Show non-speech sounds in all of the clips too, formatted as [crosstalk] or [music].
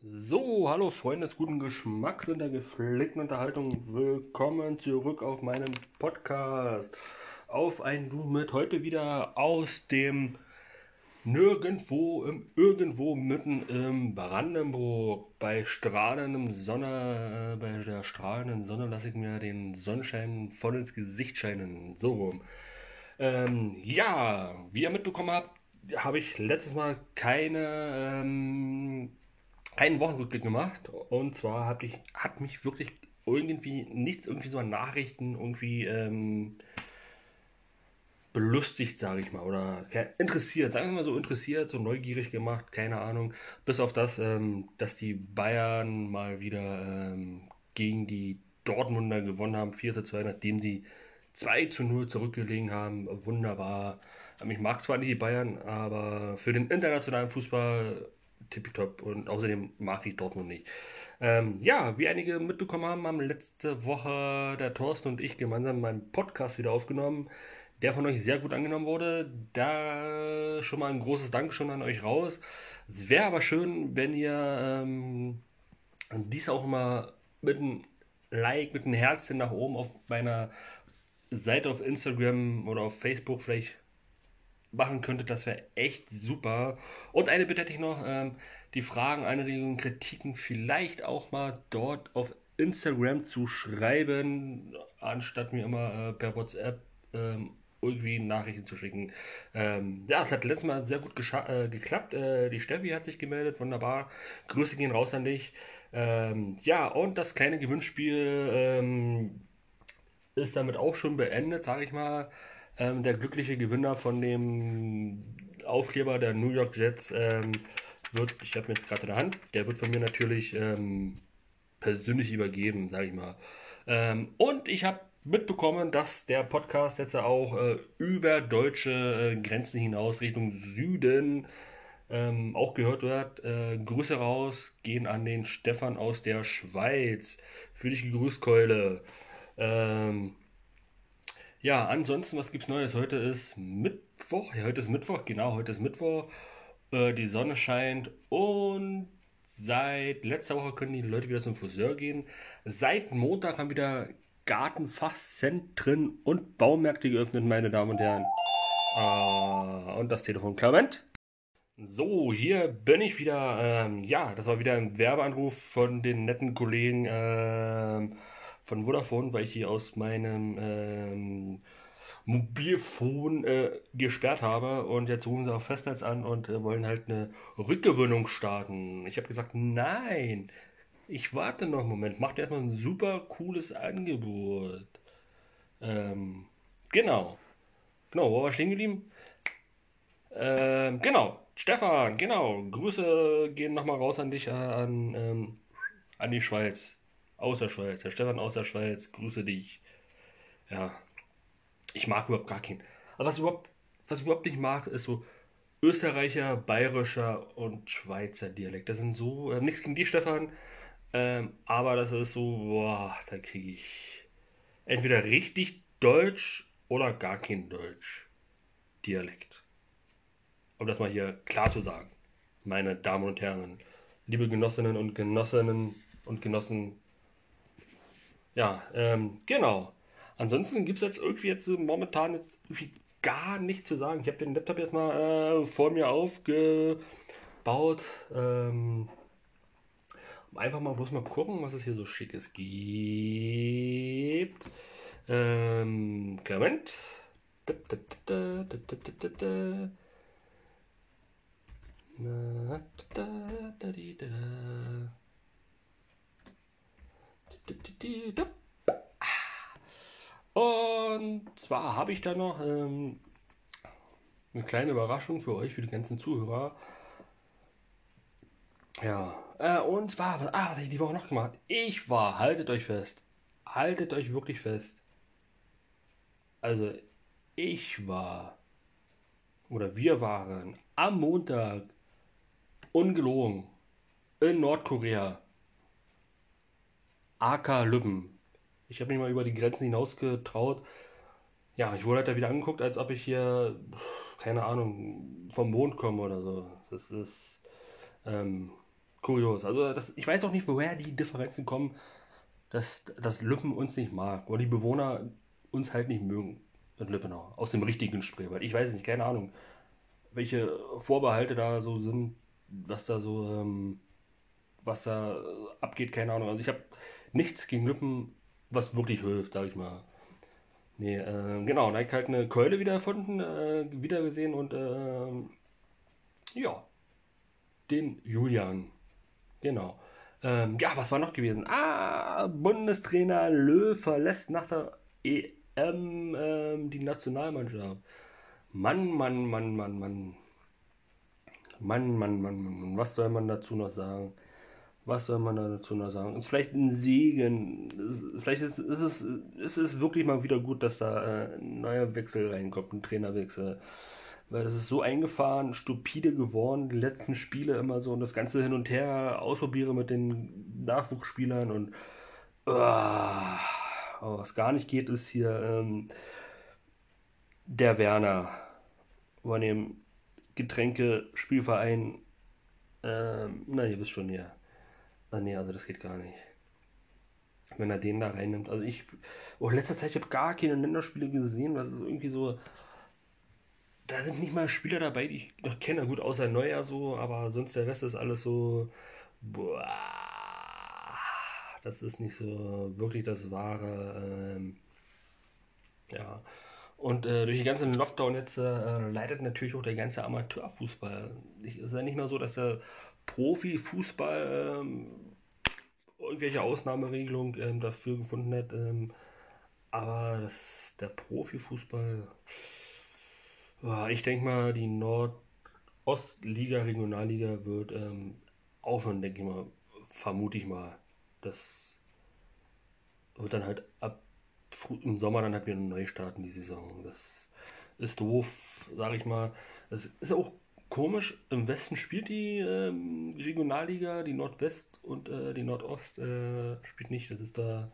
So, hallo Freunde des guten Geschmacks und der gepflegten Unterhaltung. Willkommen zurück auf meinem Podcast. Auf ein Du mit heute wieder aus dem Nirgendwo, im, irgendwo mitten im Brandenburg. Bei strahlendem Sonne, äh, bei der strahlenden Sonne lasse ich mir den Sonnenschein voll ins Gesicht scheinen. So rum. Ähm, ja, wie ihr mitbekommen habt, habe ich letztes Mal keine, ähm, keinen Wochenrückblick gemacht. Und zwar hab ich, hat mich wirklich irgendwie nichts, irgendwie so an Nachrichten irgendwie ähm, belustigt, sage ich mal, oder interessiert, sagen wir mal so interessiert, so neugierig gemacht, keine Ahnung. Bis auf das, ähm, dass die Bayern mal wieder ähm, gegen die Dortmunder gewonnen haben, 4 zu 2, nachdem sie 2 zu 0 zurückgelegen haben. Wunderbar. Ich mag zwar nicht die Bayern, aber für den internationalen Fußball tippitopp und außerdem mag ich Dortmund nicht. Ähm, ja, wie einige mitbekommen haben, haben letzte Woche der Thorsten und ich gemeinsam meinen Podcast wieder aufgenommen, der von euch sehr gut angenommen wurde. Da schon mal ein großes Dankeschön an euch raus. Es wäre aber schön, wenn ihr ähm, dies auch mal mit einem Like, mit einem Herzchen nach oben auf meiner Seite auf Instagram oder auf Facebook vielleicht machen könntet, das wäre echt super. Und eine Bitte hätte ich noch, ähm, die Fragen, Anregungen, Kritiken vielleicht auch mal dort auf Instagram zu schreiben, anstatt mir immer äh, per WhatsApp ähm, irgendwie Nachrichten zu schicken. Ähm, ja, es hat letztes Mal sehr gut äh, geklappt. Äh, die Steffi hat sich gemeldet, wunderbar. Grüße gehen raus an dich. Ähm, ja, und das kleine Gewinnspiel ähm, ist damit auch schon beendet, sage ich mal. Ähm, der glückliche Gewinner von dem Aufkleber der New York Jets ähm, wird, ich habe mir jetzt gerade in der Hand, der wird von mir natürlich ähm, persönlich übergeben, sage ich mal. Ähm, und ich habe mitbekommen, dass der Podcast jetzt auch äh, über deutsche äh, Grenzen hinaus Richtung Süden ähm, auch gehört wird. Äh, Grüße raus gehen an den Stefan aus der Schweiz. Für dich gegrüßt, Keule. Ähm, ja, ansonsten, was gibt's Neues? Heute ist Mittwoch. Ja, heute ist Mittwoch, genau, heute ist Mittwoch. Äh, die Sonne scheint und seit letzter Woche können die Leute wieder zum Friseur gehen. Seit Montag haben wieder Gartenfachzentren und Baumärkte geöffnet, meine Damen und Herren. Äh, und das Telefon, Clement. So, hier bin ich wieder. Ähm, ja, das war wieder ein Werbeanruf von den netten Kollegen. Ähm, von Vodafone, weil ich hier aus meinem ähm, Mobilfon äh, gesperrt habe und jetzt rufen sie auch Festnetz an und äh, wollen halt eine Rückgewöhnung starten. Ich habe gesagt, nein, ich warte noch einen Moment, macht erstmal ein super cooles Angebot. Ähm, genau. Genau, wo war wir stehen geblieben? Ähm, genau, Stefan, genau. Grüße gehen nochmal raus an dich, äh, an, ähm, an die Schweiz aus der Schweiz. Der Stefan aus der Schweiz, grüße dich. Ja, ich mag überhaupt gar keinen. Aber was, überhaupt, was ich überhaupt nicht mag, ist so Österreicher, Bayerischer und Schweizer Dialekt. Das sind so, äh, nichts gegen die, Stefan, ähm, aber das ist so, boah, da kriege ich entweder richtig Deutsch oder gar kein Deutsch Dialekt. Um das mal hier klar zu sagen, meine Damen und Herren, liebe Genossinnen und Genossinnen und Genossen ja, ähm, genau. Ansonsten gibt es jetzt irgendwie jetzt momentan jetzt gar nichts zu sagen. Ich habe den Laptop jetzt mal äh, vor mir aufgebaut. Ähm, einfach mal bloß mal gucken, was es hier so Schickes gibt. Ähm, Clement. Da, da, da, da, da, da, da. Na, da, da, da, da. Und zwar habe ich da noch ähm, eine kleine Überraschung für euch, für die ganzen Zuhörer. Ja, äh, und zwar, ah, was habe ich die Woche noch gemacht? Ich war, haltet euch fest, haltet euch wirklich fest. Also, ich war, oder wir waren am Montag, ungelogen, in Nordkorea. AK Lübben. Ich habe mich mal über die Grenzen hinaus getraut. Ja, ich wurde halt da wieder angeguckt, als ob ich hier, keine Ahnung, vom Mond komme oder so. Das ist ähm, kurios. Also das, ich weiß auch nicht, woher die Differenzen kommen, dass, dass Lüppen uns nicht mag oder die Bewohner uns halt nicht mögen in Lippenau. Aus dem richtigen Spreewald. Ich weiß nicht, keine Ahnung, welche Vorbehalte da so sind, was da so, ähm, was da abgeht, keine Ahnung. Also ich habe nichts gegen Lippen, was wirklich hilft, sag ich mal. Nee, äh, genau, ich halt eine Keule wieder erfunden, äh, wieder und äh, ja, den Julian. Genau. Ähm, ja, was war noch gewesen? Ah, Bundestrainer Löw verlässt nach der EM ähm, die Nationalmannschaft. Mann, Mann, Mann, Mann, Mann. Mann, Mann, Mann, Mann. Was soll man dazu noch sagen? Was soll man dazu noch sagen? Ist vielleicht ein Segen. Vielleicht ist, ist, es, ist es wirklich mal wieder gut, dass da äh, ein neuer Wechsel reinkommt, ein Trainerwechsel. Weil das ist so eingefahren, stupide geworden, die letzten Spiele immer so und das Ganze hin und her ausprobiere mit den Nachwuchsspielern und uh, aber was gar nicht geht, ist hier ähm, der Werner von dem Getränke-Spielverein. Ähm, na, ihr wisst schon, ja. Ah, nee, also das geht gar nicht. Wenn er den da reinnimmt. Also ich, oh, in letzter Zeit, ich habe gar keine Länderspiele gesehen, was ist irgendwie so. Da sind nicht mal Spieler dabei, die ich noch kenne. Gut, außer Neuer so, aber sonst der Rest ist alles so. Boah, das ist nicht so wirklich das wahre. Ähm, ja. Und äh, durch den ganzen Lockdown jetzt äh, leidet natürlich auch der ganze Amateurfußball. Es ist ja nicht mehr so, dass der Profifußball ähm, irgendwelche Ausnahmeregelungen ähm, dafür gefunden hat. Ähm, aber das, der Profifußball, ja, ich denke mal, die Nordostliga, Regionalliga wird ähm, aufhören, denke ich mal, vermute ich mal. Das wird dann halt ab im Sommer dann halt wieder neu starten, die Saison. Das ist doof, sage ich mal. Das ist auch komisch, im Westen spielt die ähm, Regionalliga, die Nordwest und äh, die Nordost äh, spielt nicht. Das ist da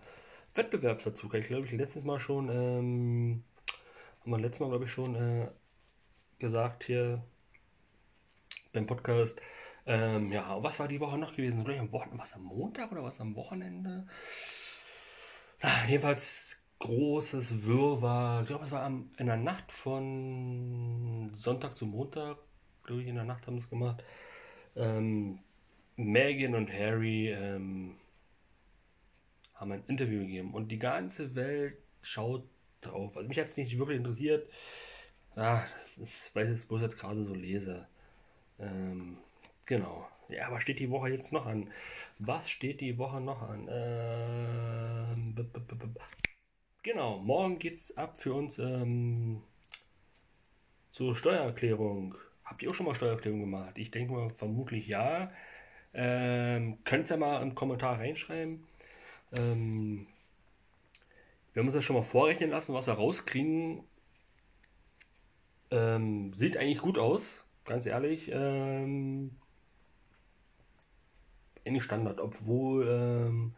Wettbewerbsverzug. Ich glaube, ich letztes Mal schon, ähm, haben wir letztes Mal, glaube ich, schon äh, gesagt hier beim Podcast. Ähm, ja, was war die Woche noch gewesen? Was am Montag oder was am Wochenende? Ah, jedenfalls großes Wirrwarr. Ich glaube, es war am, in der Nacht von Sonntag zu Montag glaube ich, in der Nacht haben es gemacht. Ähm, Megan und Harry ähm, haben ein Interview gegeben und die ganze Welt schaut drauf. Also mich hat es nicht wirklich interessiert. Ja, das ist, weil ich bloß jetzt gerade so lese. Ähm, genau. Ja, aber steht die Woche jetzt noch an? Was steht die Woche noch an? Ähm, genau, morgen geht's ab für uns ähm, zur Steuererklärung. Habt ihr auch schon mal Steuererklärung gemacht? Ich denke mal, vermutlich ja. Ähm, könnt ihr mal im Kommentar reinschreiben. Ähm, wir haben uns das schon mal vorrechnen lassen, was wir rauskriegen. Ähm, sieht eigentlich gut aus, ganz ehrlich. Ähm, eigentlich Standard, obwohl ähm,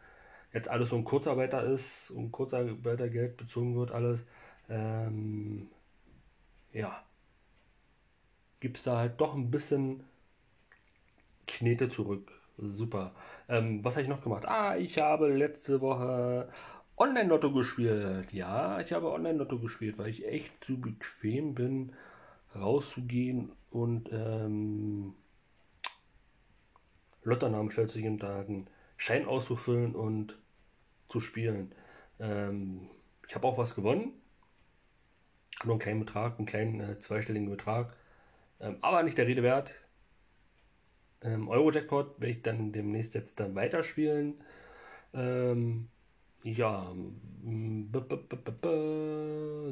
jetzt alles so ein Kurzarbeiter ist und Kurzarbeitergeld bezogen wird, alles. Ähm, ja gibt es da halt doch ein bisschen Knete zurück. Super. Ähm, was habe ich noch gemacht? Ah, ich habe letzte Woche Online-Lotto gespielt. Ja, ich habe Online-Lotto gespielt, weil ich echt zu bequem bin, rauszugehen und ähm, Lotternamen stellt sich jeden einen Schein auszufüllen und zu spielen. Ähm, ich habe auch was gewonnen. Nur einen kleinen Betrag, einen kleinen äh, zweistelligen Betrag. Ähm, aber nicht der Rede wert. Ähm, Euro-Jackpot werde ich dann demnächst jetzt dann weiterspielen. Ähm, ja,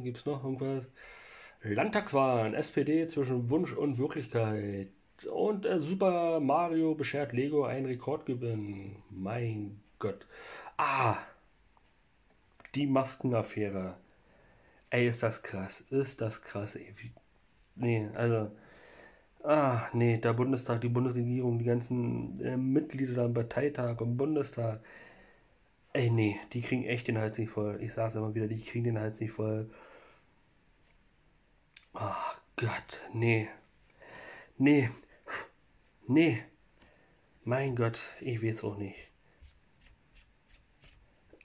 gibt es noch irgendwas? Landtagswahlen, SPD zwischen Wunsch und Wirklichkeit. Und äh, Super Mario beschert Lego einen Rekordgewinn. Mein Gott. Ah, die Maskenaffäre. Ey, ist das krass. Ist das krass. Ey, wie, nee, also Ah, nee, der Bundestag, die Bundesregierung, die ganzen äh, Mitglieder da im Parteitag im Bundestag. Ey, nee, die kriegen echt den Hals nicht voll. Ich sag's immer wieder, die kriegen den Hals nicht voll. Ach Gott, nee. Nee. Nee. Mein Gott, ich weiß auch nicht.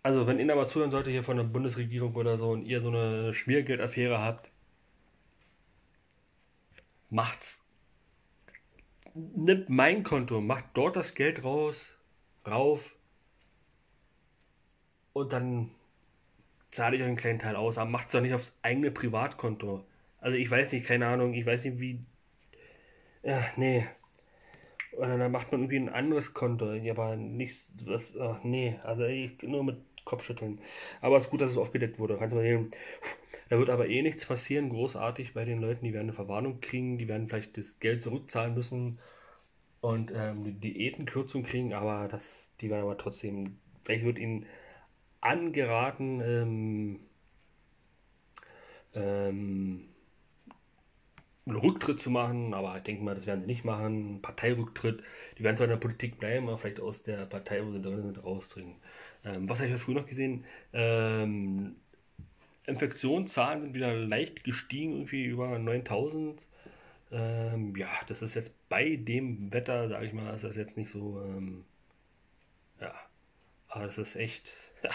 Also, wenn ihr aber zuhören sollte hier von der Bundesregierung oder so und ihr so eine Schmiergeldaffäre habt, macht's. Nimmt mein Konto, macht dort das Geld raus, rauf und dann zahle ich euch einen kleinen Teil aus, aber macht es doch nicht aufs eigene Privatkonto. Also ich weiß nicht, keine Ahnung, ich weiß nicht wie. Ja, nee. Oder dann macht man irgendwie ein anderes Konto, aber nichts, was, ach, nee, also ich, nur mit Kopfschütteln. Aber es ist gut, dass es aufgedeckt wurde. Kannst du mal sehen. Da wird aber eh nichts passieren, großartig bei den Leuten, die werden eine Verwarnung kriegen, die werden vielleicht das Geld zurückzahlen müssen und ähm, die Diätenkürzung kriegen, aber das, die werden aber trotzdem, vielleicht wird ihnen angeraten, ähm, ähm, einen Rücktritt zu machen, aber ich denke mal, das werden sie nicht machen. Parteirücktritt, die werden zwar in der Politik bleiben, aber vielleicht aus der Partei, wo sie drin sind, rausdringen. Ähm, was habe ich heute früh noch gesehen? Ähm, Infektionszahlen sind wieder leicht gestiegen, irgendwie über 9000. Ähm, ja, das ist jetzt bei dem Wetter, sage ich mal, ist das jetzt nicht so. Ähm, ja, aber das ist echt. [laughs] Ja,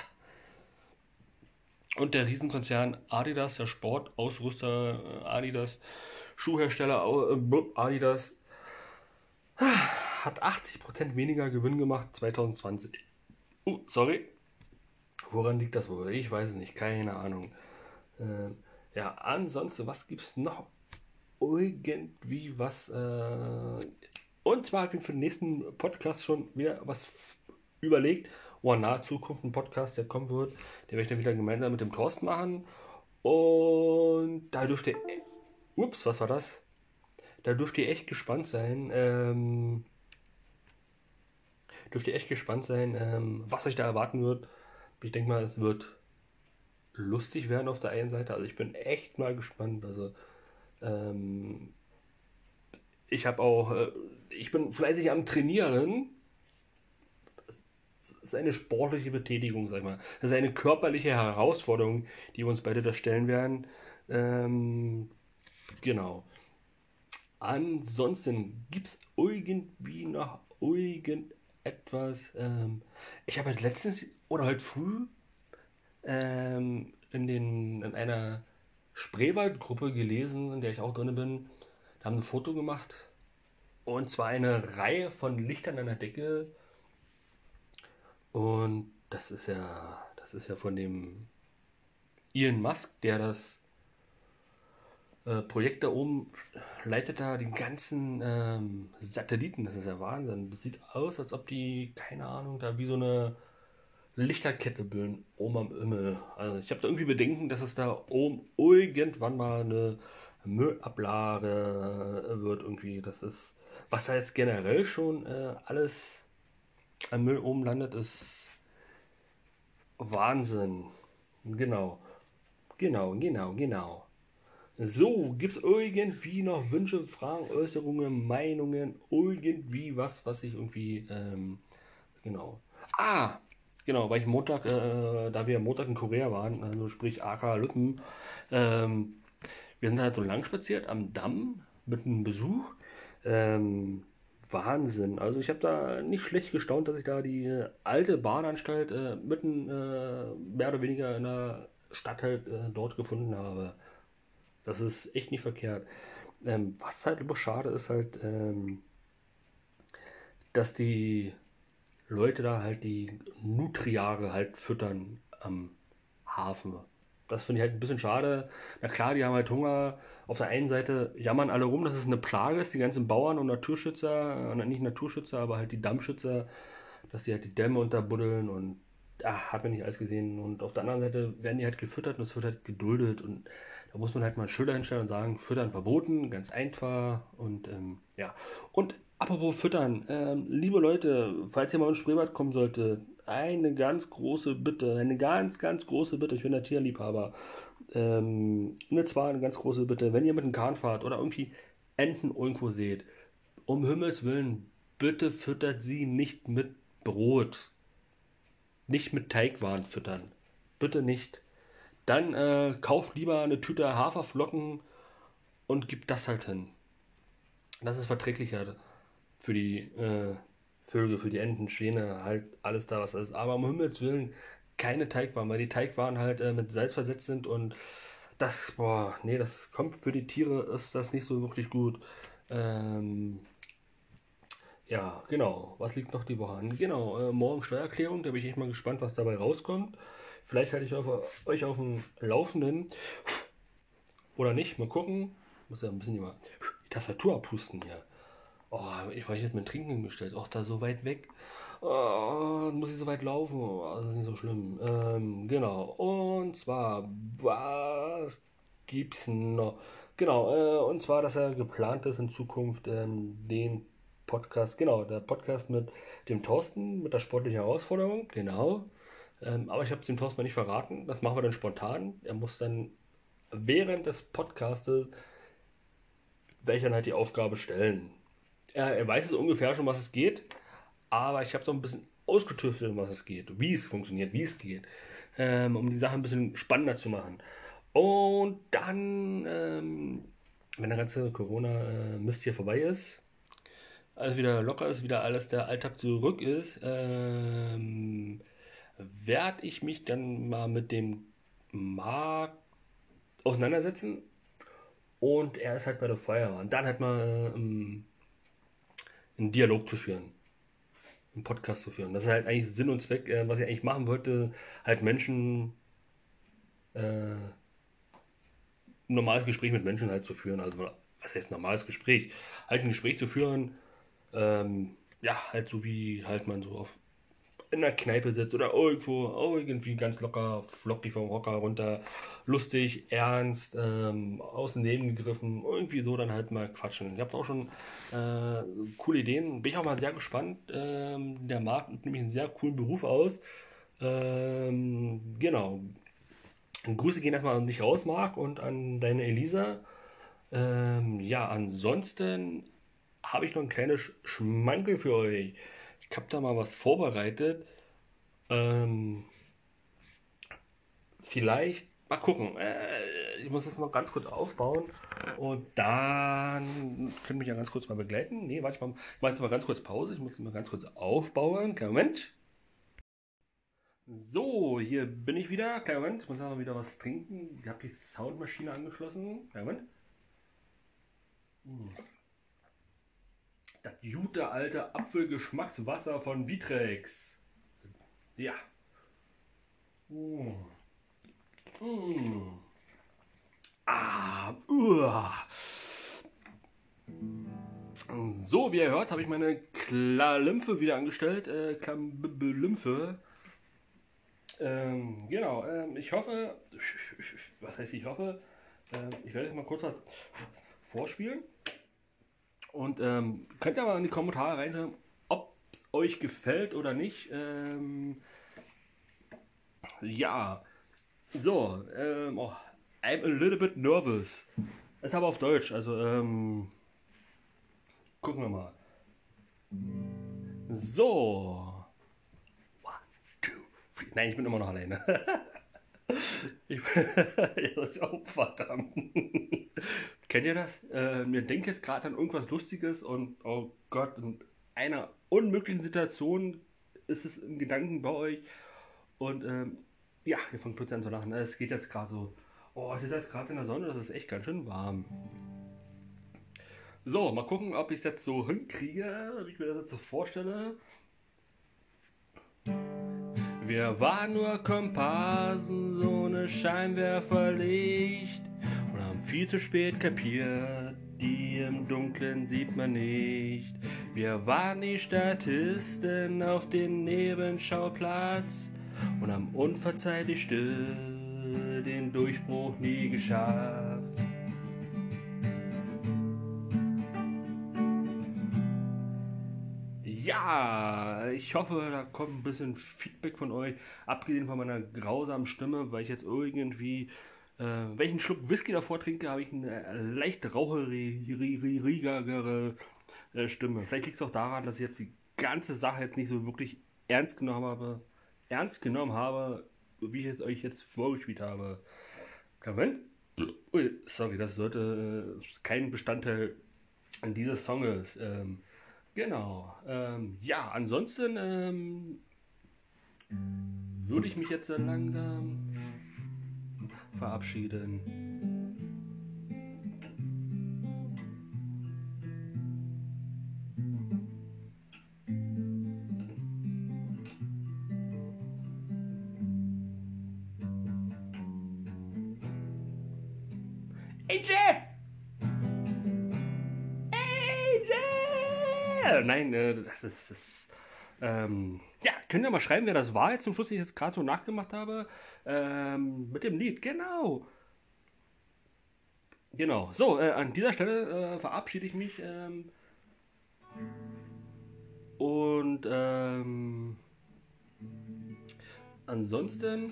und der Riesenkonzern Adidas, der Sportausrüster äh, Adidas, Schuhhersteller äh, Adidas, [sighs] hat 80% weniger Gewinn gemacht 2020. Uh, sorry. Woran liegt das wohl? Ich weiß es nicht, keine Ahnung. Äh, ja, ansonsten, was gibt es noch? Irgendwie was. Äh, und zwar habe ich für den nächsten Podcast schon wieder was überlegt oh, in naher Zukunft ein Podcast, der kommen wird. Den werde ich dann wieder gemeinsam mit dem Thorsten machen. Und da dürft ihr. Ups, was war das? Da dürft ihr echt gespannt sein. Ähm, dürft ihr echt gespannt sein, ähm, was euch da erwarten wird. Ich denke mal, es wird lustig werden auf der einen Seite. Also ich bin echt mal gespannt. Also ähm, ich habe auch, äh, ich bin fleißig am Trainieren ist eine sportliche Betätigung, sag mal. Das ist eine körperliche Herausforderung, die wir uns beide da stellen werden. Ähm, genau. Ansonsten gibt es irgendwie noch irgendetwas. Ähm, ich habe halt letztens oder heute früh ähm, in, den, in einer Spreewaldgruppe gelesen, in der ich auch drin bin. Da haben ein Foto gemacht. Und zwar eine Reihe von Lichtern an der Decke und das ist ja, das ist ja von dem Elon Musk, der das äh, Projekt da oben leitet da den ganzen ähm, Satelliten. Das ist ja Wahnsinn. Das sieht aus, als ob die, keine Ahnung, da wie so eine Lichterkette bilden oben am Himmel. Also ich habe da irgendwie Bedenken, dass es da oben irgendwann mal eine Müllablage wird irgendwie. Das ist, was da jetzt generell schon äh, alles am Müll oben landet, ist Wahnsinn. Genau. Genau, genau, genau. So, gibt es irgendwie noch Wünsche, Fragen, Äußerungen, Meinungen, irgendwie was, was ich irgendwie, ähm, genau. Ah, genau, weil ich Montag, äh, da wir Montag in Korea waren, also sprich Aka Lüppen, ähm, wir sind halt so lang spaziert am Damm mit einem Besuch. Ähm, Wahnsinn. Also ich habe da nicht schlecht gestaunt, dass ich da die alte Bahnanstalt äh, mitten äh, mehr oder weniger in der Stadt halt äh, dort gefunden habe. Das ist echt nicht verkehrt. Ähm, was halt immer schade ist halt, ähm, dass die Leute da halt die Nutriare halt füttern am Hafen. Das finde ich halt ein bisschen schade. Na klar, die haben halt Hunger. Auf der einen Seite jammern alle rum, dass es eine Plage ist, die ganzen Bauern und Naturschützer, und nicht Naturschützer, aber halt die Dammschützer, dass die halt die Dämme unterbuddeln und ach, hat man nicht alles gesehen. Und auf der anderen Seite werden die halt gefüttert und es wird halt geduldet und da muss man halt mal Schilder hinstellen und sagen, füttern verboten, ganz einfach und ähm, ja. Und apropos füttern, ähm, liebe Leute, falls ihr mal ins Spreebad kommen sollte, eine ganz große Bitte, eine ganz, ganz große Bitte. Ich bin der Tierliebhaber. Ähm, eine zwar eine ganz große Bitte, wenn ihr mit einem Kahn fahrt oder irgendwie Enten irgendwo seht, um Himmels Willen, bitte füttert sie nicht mit Brot. Nicht mit Teigwaren füttern. Bitte nicht. Dann äh, kauft lieber eine Tüte Haferflocken und gibt das halt hin. Das ist verträglicher für die äh, Vögel, für die Enten, Schwäne, halt alles da, was ist. Aber um Himmels Willen keine Teigwaren, weil die Teigwaren halt äh, mit Salz versetzt sind und das, boah, nee, das kommt für die Tiere, ist das nicht so wirklich gut. Ähm, ja, genau. Was liegt noch die Woche an? Genau, äh, morgen Steuererklärung, da bin ich echt mal gespannt, was dabei rauskommt. Vielleicht halte ich auf, euch auf dem Laufenden. Oder nicht, mal gucken. Muss ja ein bisschen immer die Tastatur abpusten hier. Oh, ich war jetzt mit Trinken hingestellt. Auch da so weit weg. Oh, muss ich so weit laufen? Oh, das ist nicht so schlimm. Ähm, genau. Und zwar, was gibt's noch? Genau, äh, und zwar, dass er geplant ist in Zukunft ähm, den Podcast, genau, der Podcast mit dem Thorsten, mit der sportlichen Herausforderung, genau. Ähm, aber ich habe es dem Thorsten nicht verraten. Das machen wir dann spontan. Er muss dann während des Podcastes dann halt die Aufgabe stellen. Er, er weiß es ungefähr schon, was es geht, aber ich habe so ein bisschen ausgetüftelt, um was es geht, wie es funktioniert, wie es geht, ähm, um die Sache ein bisschen spannender zu machen. Und dann, ähm, wenn der ganze Corona-Mist hier vorbei ist, alles wieder locker ist, wieder alles der Alltag zurück ist, ähm, werde ich mich dann mal mit dem Markt auseinandersetzen. Und er ist halt bei der Feuerwehr. Und dann hat man ähm, einen Dialog zu führen. Einen Podcast zu führen. Das ist halt eigentlich Sinn und Zweck, äh, was ich eigentlich machen wollte, halt Menschen äh, ein normales Gespräch mit Menschen halt zu führen. Also was heißt normales Gespräch? Halt ein Gespräch zu führen, ähm, ja, halt so wie halt man so auf in der Kneipe sitzt oder irgendwo irgendwie ganz locker, flockig vom Hocker runter, lustig, ernst, ähm, aus dem Leben gegriffen, irgendwie so dann halt mal quatschen. Ihr habt auch schon äh, coole Ideen. Bin ich auch mal sehr gespannt. Ähm, der Markt nimmt nämlich einen sehr coolen Beruf aus. Ähm, genau. Grüße gehen erstmal an dich raus, Marc, und an deine Elisa. Ähm, ja, ansonsten habe ich noch ein kleines Schmankel für euch. Ich habe da mal was vorbereitet. Ähm, vielleicht, mal gucken. Äh, ich muss das mal ganz kurz aufbauen und dann können mich ja ganz kurz mal begleiten. Nee, warte, ich mache mach jetzt mal ganz kurz Pause. Ich muss mal ganz kurz aufbauen. Kleinen Moment. So, hier bin ich wieder. Kleinen Moment, ich muss aber wieder was trinken. Ich habe die Soundmaschine angeschlossen. Kleinen Moment. Hm das gute alte Apfelgeschmackswasser von Vitrex. Ja. Mm. Mm. Ah. So, wie ihr hört, habe ich meine Klalymphe wieder angestellt. Äh, Klalymphe. Ähm, genau, ähm, ich hoffe, [laughs] was heißt ich hoffe, äh, ich werde jetzt mal kurz was vorspielen. Und ähm, könnt ihr mal in die Kommentare reinschreiben, ob es euch gefällt oder nicht. Ähm, ja. So, ähm, oh, I'm a little bit nervous. Das ist aber auf Deutsch, also ähm, gucken wir mal. So. One, two, three. Nein, ich bin immer noch alleine. [laughs] ich [laughs] bin, oh, verdammt. [laughs] Kennt ihr das? Äh, mir denkt jetzt gerade an irgendwas Lustiges und oh Gott, in einer unmöglichen Situation ist es im Gedanken bei euch und ähm, ja, ihr fangt plötzlich an zu lachen. Es geht jetzt gerade so, oh, es ist jetzt gerade in der Sonne, das ist echt ganz schön warm. So, mal gucken, ob ich es jetzt so hinkriege, wie ich mir das jetzt so vorstelle. Wir waren nur Komparsen, so Scheinwerferlicht und haben viel zu spät kapiert, die im Dunkeln sieht man nicht. Wir waren die Statisten auf dem Nebenschauplatz und haben unverzeihlich still den Durchbruch nie geschafft. Ja, ich hoffe, da kommt ein bisschen Feedback von euch, abgesehen von meiner grausamen Stimme, weil ich jetzt irgendwie äh, welchen Schluck Whisky davor trinke, habe ich eine leicht raucherigere äh, Stimme. Vielleicht liegt es auch daran, dass ich jetzt die ganze Sache jetzt nicht so wirklich ernst genommen habe, ernst genommen habe, wie ich es euch jetzt vorgespielt habe. Moment. Ui, sorry, das sollte äh, kein Bestandteil dieses Songs. Ähm, genau. Ähm, ja, ansonsten ähm, würde ich mich jetzt langsam verabschieden. AJ! Nein, äh, das ist. Das, ähm, ja, könnt ihr mal schreiben, wer das war jetzt zum Schluss, ich jetzt gerade so nachgemacht habe. Ähm, mit dem Lied, genau. Genau. So, äh, an dieser Stelle äh, verabschiede ich mich. Ähm, und ähm, ansonsten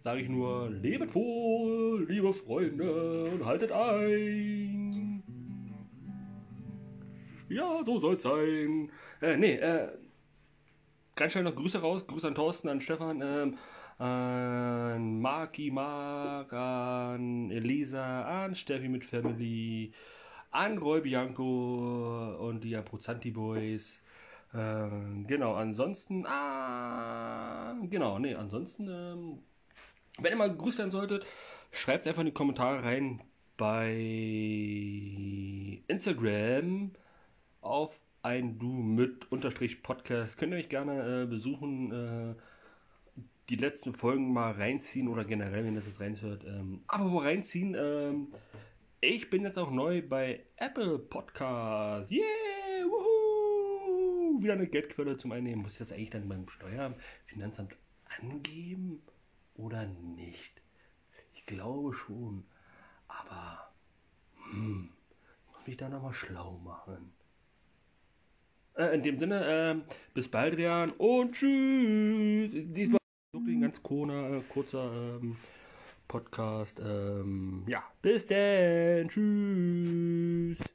sage ich nur, lebet wohl, liebe Freunde, und haltet ein. Ja, so soll's sein. Äh, nee, äh, ganz schnell noch Grüße raus. Grüße an Thorsten, an Stefan, ähm, an Marki, Mark, an Elisa, an Steffi mit Family, an Roy Bianco und die Aprozanti Boys. Ähm, genau, ansonsten, ah, genau, nee, ansonsten, ähm, wenn ihr mal gegrüßt werden solltet, schreibt einfach in die Kommentare rein bei Instagram auf ein Du mit Unterstrich Podcast. Könnt ihr euch gerne äh, besuchen, äh, die letzten Folgen mal reinziehen oder generell, wenn ihr das reinhört. Ähm, aber wo reinziehen, ähm, ich bin jetzt auch neu bei Apple Podcast. Yeah! Wuhu! Wieder eine Geldquelle zum Einnehmen. Muss ich das eigentlich dann beim Steuerfinanzamt angeben? oder nicht? Ich glaube schon. Aber, hm, muss mich da nochmal schlau machen. Äh, in dem Sinne, äh, bis bald, Rian, und tschüss. Diesmal wirklich ein ganz kurzer, äh, kurzer ähm, Podcast. Ähm, ja, bis denn. Tschüss.